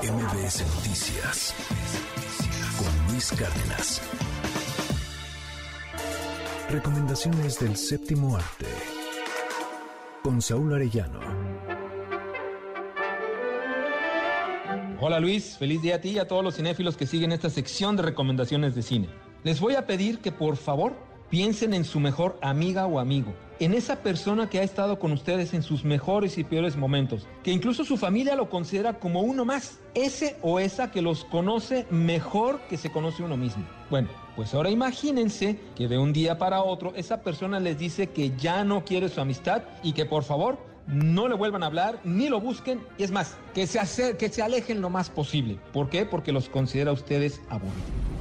MBS Noticias con Luis Cárdenas. Recomendaciones del séptimo arte con Saúl Arellano. Hola Luis, feliz día a ti y a todos los cinéfilos que siguen esta sección de recomendaciones de cine. Les voy a pedir que por favor piensen en su mejor amiga o amigo, en esa persona que ha estado con ustedes en sus mejores y peores momentos, que incluso su familia lo considera como uno más, ese o esa que los conoce mejor que se conoce uno mismo. Bueno, pues ahora imagínense que de un día para otro esa persona les dice que ya no quiere su amistad y que por favor no le vuelvan a hablar, ni lo busquen, y es más, que se, que se alejen lo más posible. ¿Por qué? Porque los considera a ustedes aburridos.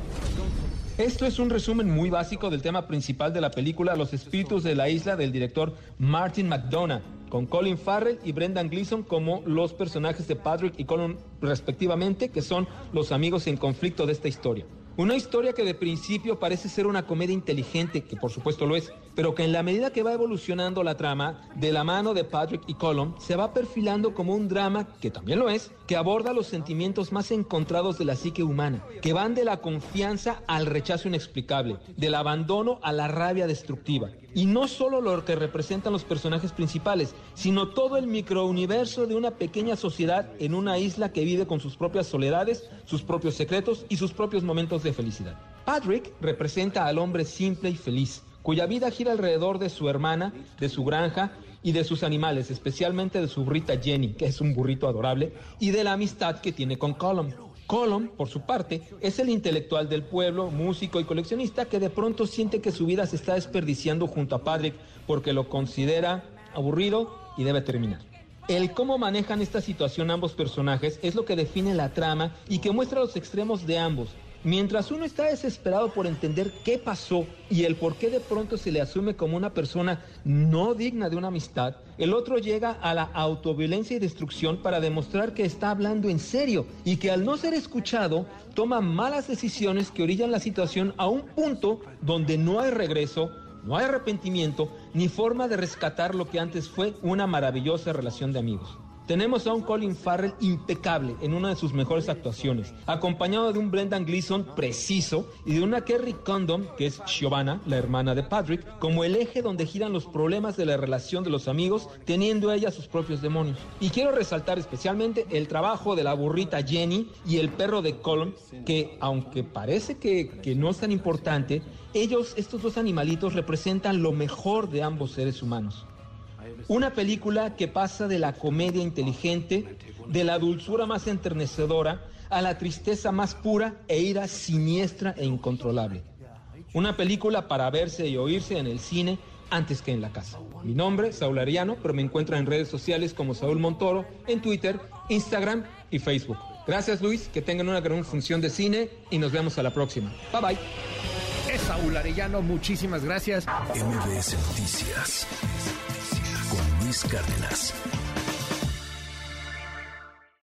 Esto es un resumen muy básico del tema principal de la película Los espíritus de la isla del director Martin McDonough, con Colin Farrell y Brendan Gleeson como los personajes de Patrick y Colin respectivamente, que son los amigos en conflicto de esta historia. Una historia que de principio parece ser una comedia inteligente, que por supuesto lo es, pero que en la medida que va evolucionando la trama, de la mano de Patrick y Colum, se va perfilando como un drama, que también lo es, que aborda los sentimientos más encontrados de la psique humana, que van de la confianza al rechazo inexplicable, del abandono a la rabia destructiva. Y no solo lo que representan los personajes principales, sino todo el microuniverso de una pequeña sociedad en una isla que vive con sus propias soledades, sus propios secretos y sus propios momentos de felicidad. Patrick representa al hombre simple y feliz, cuya vida gira alrededor de su hermana, de su granja y de sus animales, especialmente de su burrita Jenny, que es un burrito adorable, y de la amistad que tiene con Colum. Colum, por su parte, es el intelectual del pueblo, músico y coleccionista que de pronto siente que su vida se está desperdiciando junto a Patrick porque lo considera aburrido y debe terminar. El cómo manejan esta situación ambos personajes es lo que define la trama y que muestra los extremos de ambos, Mientras uno está desesperado por entender qué pasó y el por qué de pronto se le asume como una persona no digna de una amistad, el otro llega a la autoviolencia y destrucción para demostrar que está hablando en serio y que al no ser escuchado toma malas decisiones que orillan la situación a un punto donde no hay regreso, no hay arrepentimiento ni forma de rescatar lo que antes fue una maravillosa relación de amigos. Tenemos a un Colin Farrell impecable en una de sus mejores actuaciones, acompañado de un Brendan Gleeson preciso y de una Kerry Condon, que es Giovanna, la hermana de Patrick, como el eje donde giran los problemas de la relación de los amigos, teniendo ella sus propios demonios. Y quiero resaltar especialmente el trabajo de la burrita Jenny y el perro de Colin, que aunque parece que, que no es tan importante, ellos, estos dos animalitos, representan lo mejor de ambos seres humanos. Una película que pasa de la comedia inteligente, de la dulzura más enternecedora, a la tristeza más pura e ira siniestra e incontrolable. Una película para verse y oírse en el cine antes que en la casa. Mi nombre, Saúl Ariano, pero me encuentra en redes sociales como Saúl Montoro, en Twitter, Instagram y Facebook. Gracias Luis, que tengan una gran función de cine y nos vemos a la próxima. Bye bye. Es Saúl Arellano, muchísimas gracias. MBS Noticias Cárdenas.